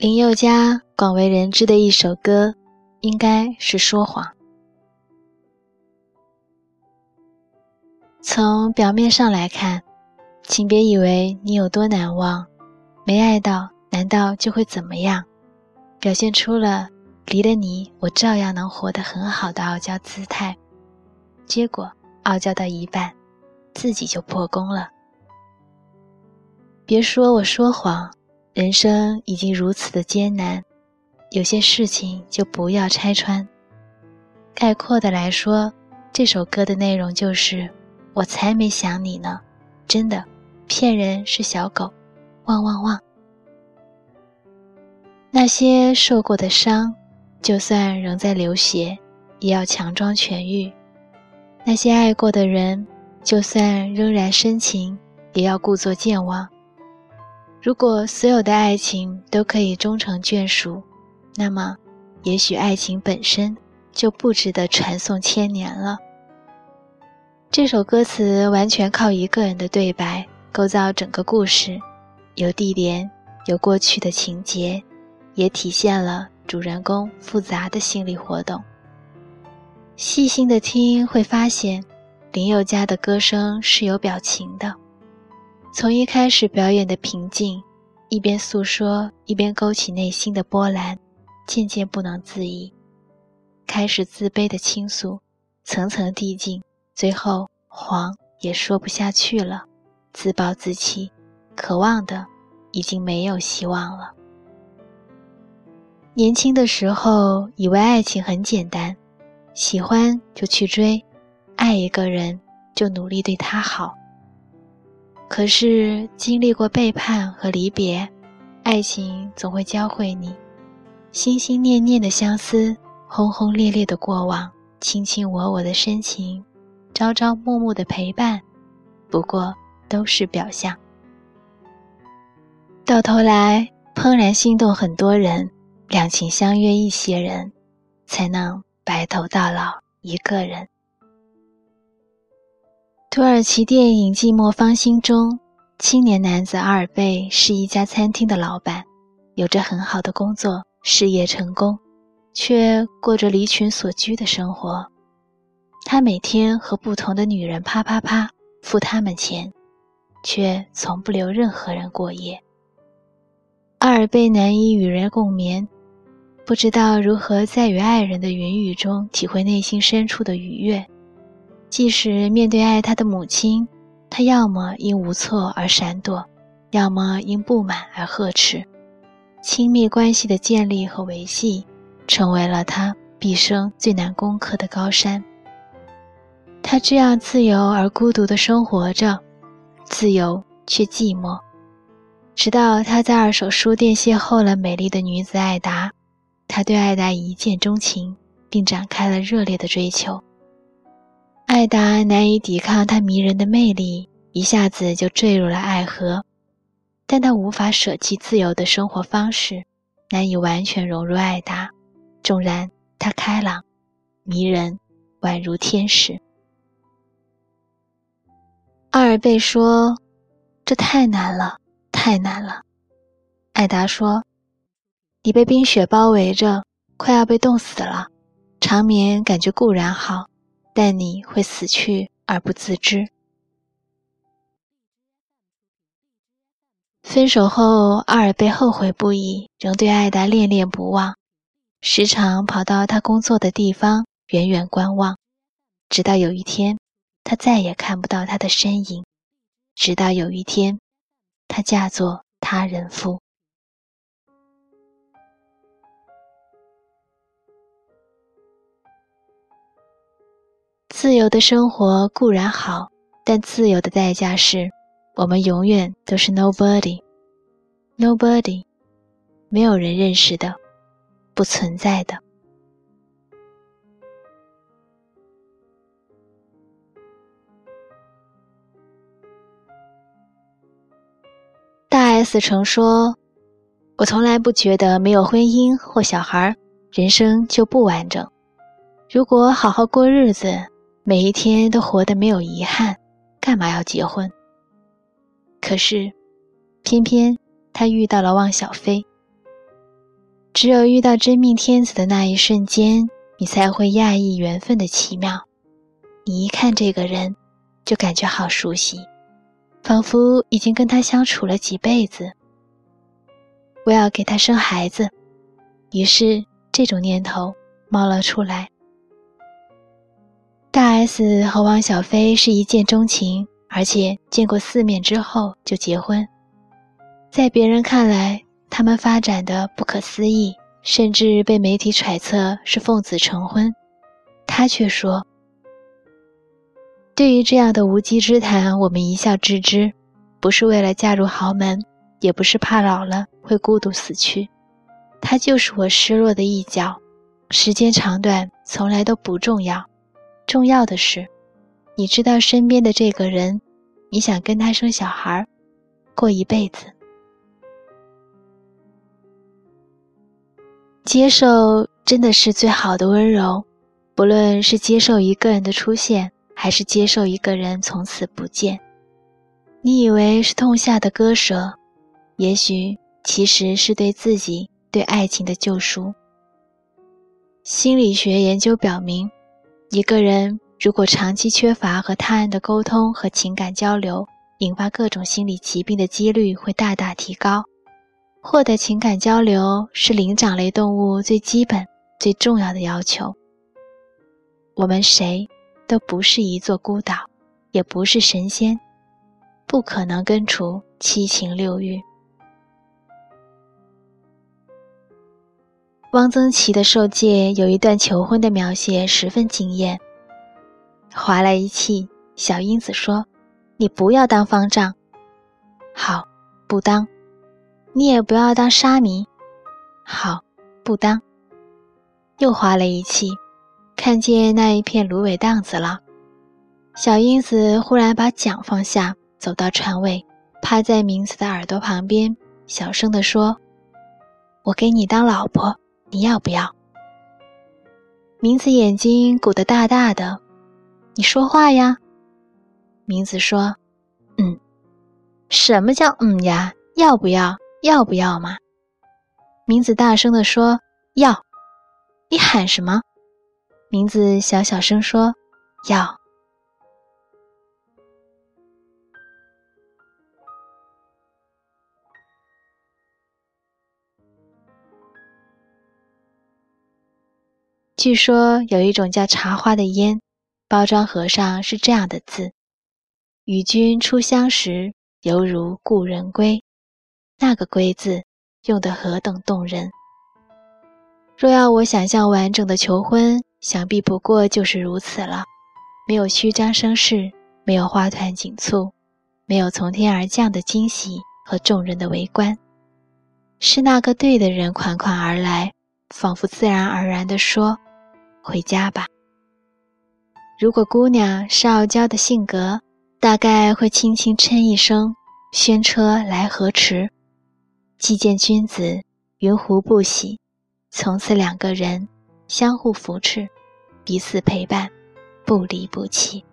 林宥嘉广为人知的一首歌，应该是《说谎》。从表面上来看，请别以为你有多难忘，没爱到，难道就会怎么样？表现出了离了你我照样能活得很好的傲娇姿态，结果傲娇到一半，自己就破功了。别说我说谎。人生已经如此的艰难，有些事情就不要拆穿。概括的来说，这首歌的内容就是：我才没想你呢，真的，骗人是小狗，汪汪汪。那些受过的伤，就算仍在流血，也要强装痊愈；那些爱过的人，就算仍然深情，也要故作健忘。如果所有的爱情都可以终成眷属，那么，也许爱情本身就不值得传颂千年了。这首歌词完全靠一个人的对白构造整个故事，有地点，有过去的情节，也体现了主人公复杂的心理活动。细心的听会发现，林宥嘉的歌声是有表情的。从一开始表演的平静，一边诉说一边勾起内心的波澜，渐渐不能自已，开始自卑的倾诉，层层递进，最后黄也说不下去了，自暴自弃，渴望的已经没有希望了。年轻的时候以为爱情很简单，喜欢就去追，爱一个人就努力对他好。可是经历过背叛和离别，爱情总会教会你，心心念念的相思，轰轰烈烈的过往，卿卿我我的深情，朝朝暮暮的陪伴，不过都是表象。到头来，怦然心动很多人，两情相悦一些人，才能白头到老一个人。土耳其电影《寂寞芳心》中，青年男子阿尔贝是一家餐厅的老板，有着很好的工作，事业成功，却过着离群所居的生活。他每天和不同的女人啪啪啪，付他们钱，却从不留任何人过夜。阿尔贝难以与人共眠，不知道如何在与爱人的云雨中体会内心深处的愉悦。即使面对爱他的母亲，他要么因无措而闪躲，要么因不满而呵斥。亲密关系的建立和维系，成为了他毕生最难攻克的高山。他这样自由而孤独的生活着，自由却寂寞。直到他在二手书店邂逅了美丽的女子艾达，他对艾达一见钟情，并展开了热烈的追求。艾达难以抵抗他迷人的魅力，一下子就坠入了爱河。但他无法舍弃自由的生活方式，难以完全融入艾达。纵然他开朗、迷人，宛如天使。阿尔贝说：“这太难了，太难了。”艾达说：“你被冰雪包围着，快要被冻死了。长眠感觉固然好。”但你会死去而不自知。分手后，阿尔贝后悔不已，仍对艾达恋恋不忘，时常跑到他工作的地方远远观望。直到有一天，他再也看不到他的身影；直到有一天，他嫁作他人妇。自由的生活固然好，但自由的代价是，我们永远都是 nobody，nobody，没有人认识的，不存在的。大 S 曾说：“我从来不觉得没有婚姻或小孩，人生就不完整。如果好好过日子。”每一天都活得没有遗憾，干嘛要结婚？可是，偏偏他遇到了汪小菲。只有遇到真命天子的那一瞬间，你才会讶异缘分的奇妙。你一看这个人，就感觉好熟悉，仿佛已经跟他相处了几辈子。我要给他生孩子，于是这种念头冒了出来。大 S 和汪小菲是一见钟情，而且见过四面之后就结婚。在别人看来，他们发展的不可思议，甚至被媒体揣测是奉子成婚。他却说：“对于这样的无稽之谈，我们一笑置之，不是为了嫁入豪门，也不是怕老了会孤独死去。他就是我失落的一角，时间长短从来都不重要。”重要的是，你知道身边的这个人，你想跟他生小孩，过一辈子。接受真的是最好的温柔，不论是接受一个人的出现，还是接受一个人从此不见。你以为是痛下的割舍，也许其实是对自己、对爱情的救赎。心理学研究表明。一个人如果长期缺乏和他人的沟通和情感交流，引发各种心理疾病的几率会大大提高。获得情感交流是灵长类动物最基本、最重要的要求。我们谁都不是一座孤岛，也不是神仙，不可能根除七情六欲。汪曾祺的受戒有一段求婚的描写十分惊艳。划来一气，小英子说：“你不要当方丈。”好，不当。你也不要当沙弥。好，不当。又划了一气，看见那一片芦苇荡子了。小英子忽然把桨放下，走到船尾，趴在明子的耳朵旁边，小声地说：“我给你当老婆。”你要不要？明子眼睛鼓得大大的，你说话呀。明子说：“嗯。”什么叫嗯呀？要不要？要不要嘛？明子大声的说：“要。”你喊什么？明子小小声说：“要。”据说有一种叫茶花的烟，包装盒上是这样的字：“与君初相识，犹如故人归。”那个“归”字用得何等动人！若要我想象完整的求婚，想必不过就是如此了。没有虚张声势，没有花团锦簇，没有从天而降的惊喜和众人的围观，是那个对的人款款而来，仿佛自然而然地说。回家吧。如果姑娘是傲娇的性格，大概会轻轻嗔一声：“轩车来何迟？”既见君子，云胡不喜？从此两个人相互扶持，彼此陪伴，不离不弃。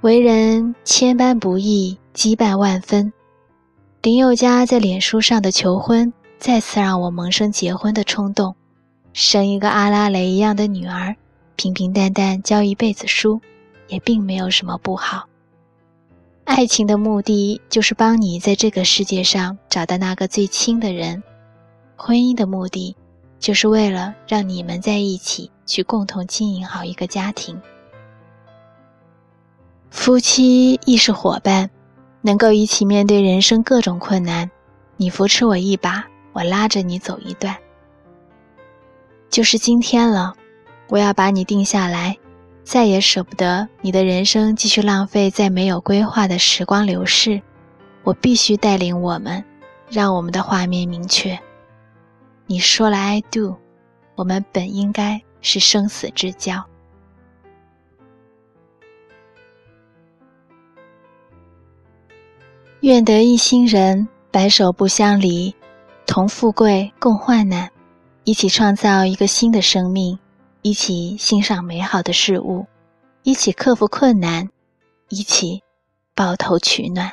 为人千般不易，羁绊万分。林宥嘉在脸书上的求婚，再次让我萌生结婚的冲动。生一个阿拉蕾一样的女儿，平平淡淡教一辈子书，也并没有什么不好。爱情的目的就是帮你在这个世界上找到那个最亲的人，婚姻的目的就是为了让你们在一起去共同经营好一个家庭。夫妻亦是伙伴，能够一起面对人生各种困难，你扶持我一把，我拉着你走一段。就是今天了，我要把你定下来，再也舍不得你的人生继续浪费在没有规划的时光流逝。我必须带领我们，让我们的画面明确。你说了 “I do”，我们本应该是生死之交。愿得一心人，白首不相离，同富贵，共患难。一起创造一个新的生命，一起欣赏美好的事物，一起克服困难，一起抱头取暖。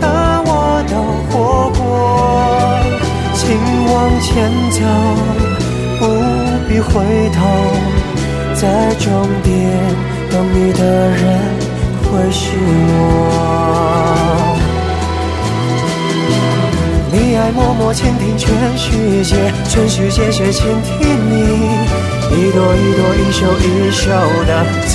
把我都活过。请往前走，不必回头，在终点等你的人会是我。你爱默默倾听全世界，全世界却倾听你一朵一朵、一首一首的曾